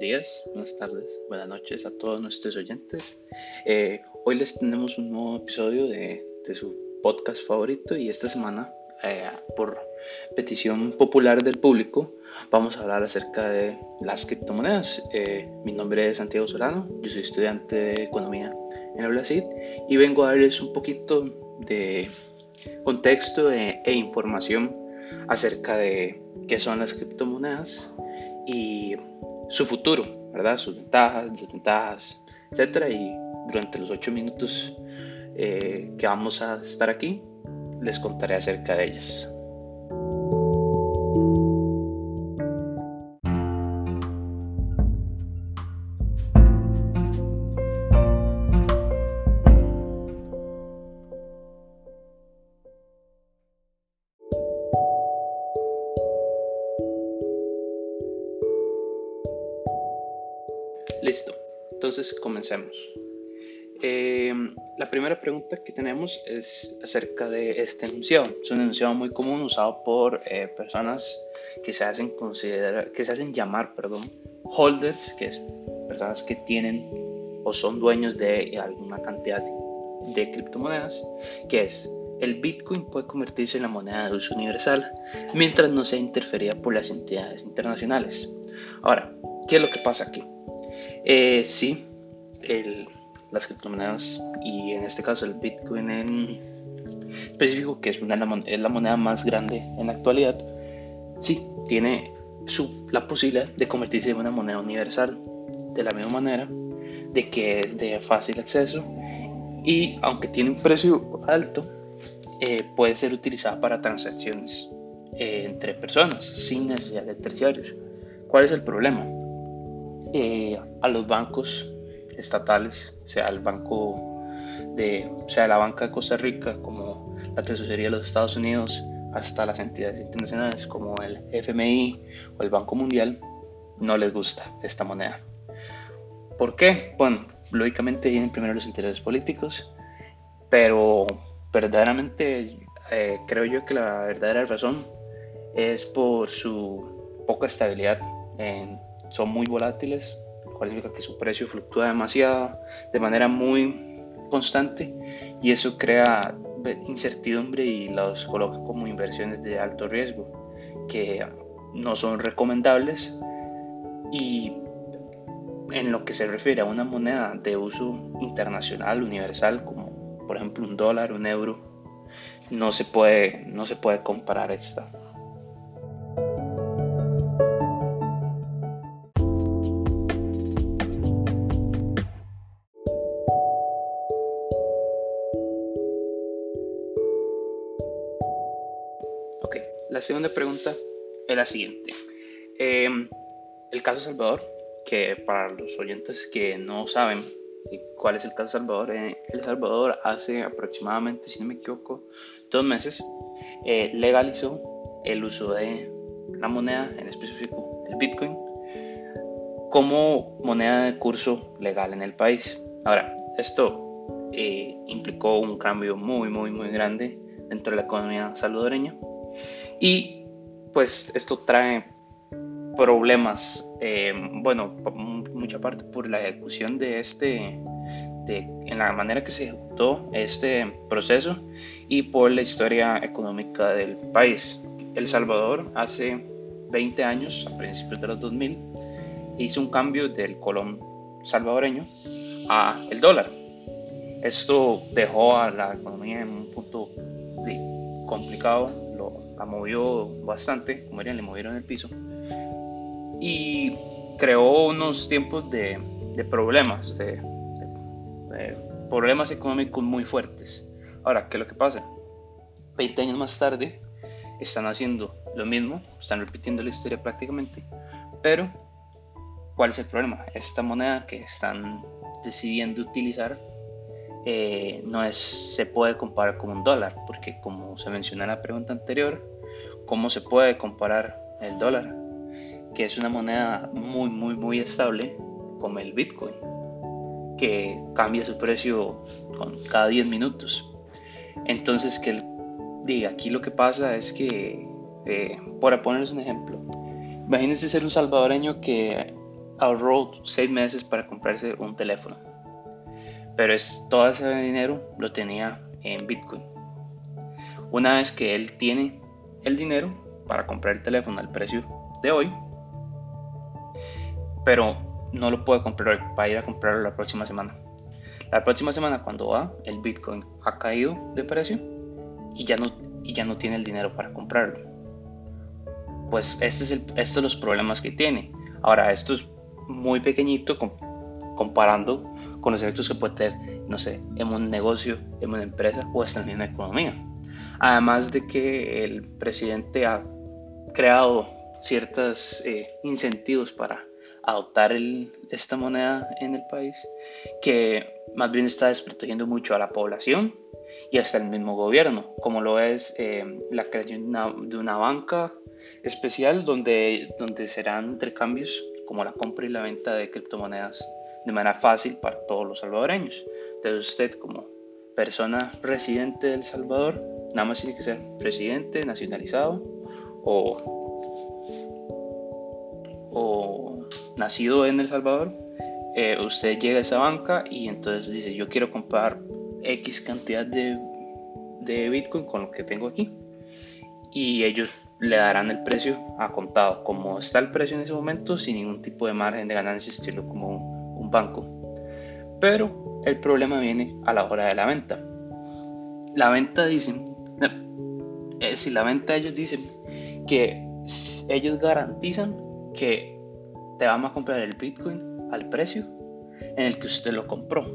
días, buenas tardes, buenas noches a todos nuestros oyentes. Eh, hoy les tenemos un nuevo episodio de, su podcast favorito y esta semana, eh, por petición popular del público, vamos a hablar acerca de las criptomonedas. Eh, mi nombre es Santiago Solano, yo soy estudiante de Economía en el Brasil y vengo a darles un poquito de contexto e, e información acerca de qué son las criptomonedas y su futuro, ¿verdad? Sus ventajas, desventajas, etc. Y durante los ocho minutos eh, que vamos a estar aquí, les contaré acerca de ellas. Listo, entonces comencemos. Eh, la primera pregunta que tenemos es acerca de este enunciado. Es un enunciado muy común usado por eh, personas que se hacen considerar, que se hacen llamar, perdón, holders, que es personas que tienen o son dueños de alguna cantidad de criptomonedas, que es el Bitcoin puede convertirse en la moneda de uso universal mientras no sea interferida por las entidades internacionales. Ahora, ¿qué es lo que pasa aquí? Eh, sí, las criptomonedas y en este caso el Bitcoin en específico, que es, una, es la moneda más grande en la actualidad, sí, tiene su, la posibilidad de convertirse en una moneda universal de la misma manera, de que es de fácil acceso y aunque tiene un precio alto, eh, puede ser utilizada para transacciones eh, entre personas sin necesidad de terciarios. ¿Cuál es el problema? Eh, a los bancos estatales, sea el banco de, sea la banca de Costa Rica, como la tesorería de los Estados Unidos, hasta las entidades internacionales como el FMI o el Banco Mundial, no les gusta esta moneda. ¿Por qué? Bueno, lógicamente vienen primero los intereses políticos, pero verdaderamente eh, creo yo que la verdadera razón es por su poca estabilidad en son muy volátiles, lo cual significa que su precio fluctúa demasiado, de manera muy constante, y eso crea incertidumbre y los coloca como inversiones de alto riesgo, que no son recomendables y en lo que se refiere a una moneda de uso internacional, universal, como por ejemplo un dólar, un euro, no se puede, no se puede comparar esta. La segunda pregunta es la siguiente. Em, el caso Salvador, que para los oyentes que no saben cuál es el caso Salvador, eh, El Salvador hace aproximadamente, si no me equivoco, dos meses eh, legalizó el uso de la moneda, en específico el Bitcoin, como moneda de curso legal en el país. Ahora, esto eh, implicó un cambio muy, muy, muy grande dentro de la economía salvadoreña y pues esto trae problemas, eh, bueno, mucha parte por la ejecución de este, de, en la manera que se ejecutó este proceso y por la historia económica del país. El Salvador hace 20 años, a principios de los 2000, hizo un cambio del colón salvadoreño a el dólar. Esto dejó a la economía en un punto complicado la movió bastante, como dirían, le movieron el piso. Y creó unos tiempos de, problemas, de, problemas económicos muy fuertes. Ahora, ¿qué es lo que pasa? 20 años más tarde están haciendo lo mismo, están repitiendo la historia prácticamente, pero ¿cuál es el problema? Esta moneda que están decidiendo utilizar eh, no se puede comparar con un dólar, porque como se menciona en la pregunta anterior, ¿cómo se puede comparar el dólar? Que es una moneda muy, muy, muy estable, como el Bitcoin, que cambia su precio con cada 10 minutos. Entonces, que aquí lo que pasa es que, eh, para ponerles un ejemplo, imagínense ser un salvadoreño que ahorró seis meses para comprarse un teléfono. Pero es, todo ese dinero lo tenía en Bitcoin. Una vez que él tiene el dinero para comprar el teléfono al precio de hoy, pero no lo puede comprar va a ir a comprarlo la próxima semana. La próxima semana cuando va, el Bitcoin ha caído de precio y ya no, y ya no tiene el dinero para comprarlo. Pues este es el, estos son los problemas que tiene. Ahora, esto es muy pequeñito comparando con los efectos que puede tener, no sé, en un negocio, en una empresa o hasta en una economía. Además de que el presidente ha creado ciertos eh, incentivos para adoptar esta moneda en el país, que más bien está desprotegiendo mucho a la población y hasta el mismo gobierno, como lo es eh, la creación de una, banca especial donde, donde serán intercambios como la compra y la venta de criptomonedas de manera fácil para todos los salvadoreños. Entonces usted como persona residente del Salvador, nada más tiene que ser residente, nacionalizado o, o nacido en El Salvador, eh, usted llega a esa banca y entonces dice yo quiero comprar X cantidad de, de Bitcoin con lo que tengo aquí y ellos le darán el precio a contado, como está el precio en ese momento, sin ningún tipo de margen de ganancia, estilo como banco. Pero el problema viene a la hora de la venta. La venta dicen, eh, si la venta ellos dicen que ellos garantizan que te vamos a comprar el Bitcoin al precio en el que usted lo compró.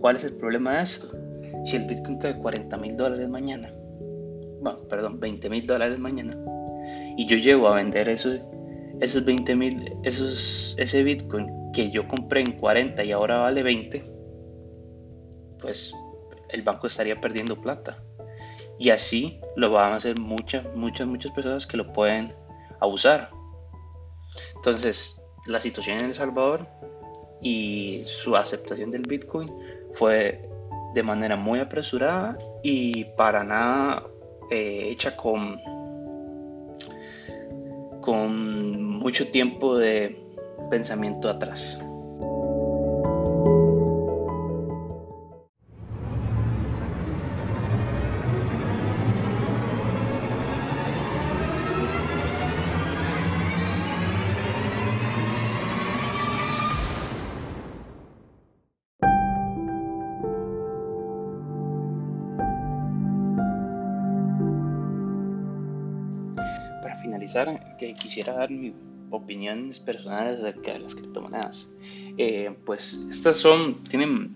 ¿Cuál es el problema de esto? Si el Bitcoin cae 40 mil dólares mañana, perdón, 20 mil dólares mañana, y yo llego a vender esos, esos 20 mil, esos, ese Bitcoin que yo compré en 40 y ahora vale 20, pues el banco estaría perdiendo plata. Y así lo van a hacer muchas, muchas, muchas personas que lo pueden abusar. Entonces, la situación en El Salvador y su aceptación del Bitcoin fue de manera muy apresurada y para nada eh, hecha con, con mucho tiempo de pensamiento atrás. finalizar, que quisiera dar mis opiniones personales acerca de las criptomonedas. Eh, pues estas son, tienen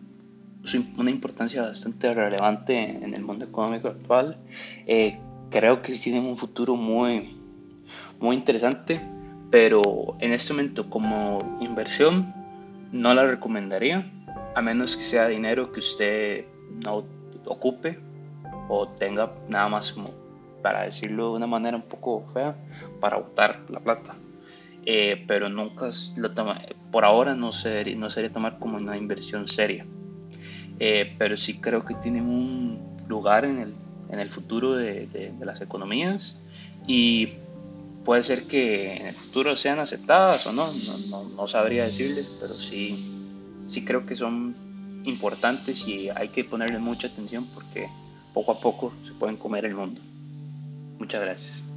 una importancia bastante relevante en el mundo económico actual. Eh, creo que tienen un futuro muy, muy interesante, pero en este momento como inversión no la recomendaría, a menos que sea dinero que usted no ocupe o tenga nada más como para decirlo de una manera un poco fea, para botar la plata. Eh, pero nunca lo toma, por ahora no sería, no sería tomar como una inversión seria. Eh, pero sí creo que tiene un lugar en el, en el futuro de, de, las economías y puede ser que en el futuro sean aceptadas o no, no, no, no sabría decirles, pero sí, sí creo que son importantes y hay que ponerle mucha atención porque poco a poco se pueden comer el mundo. Muchas gracias.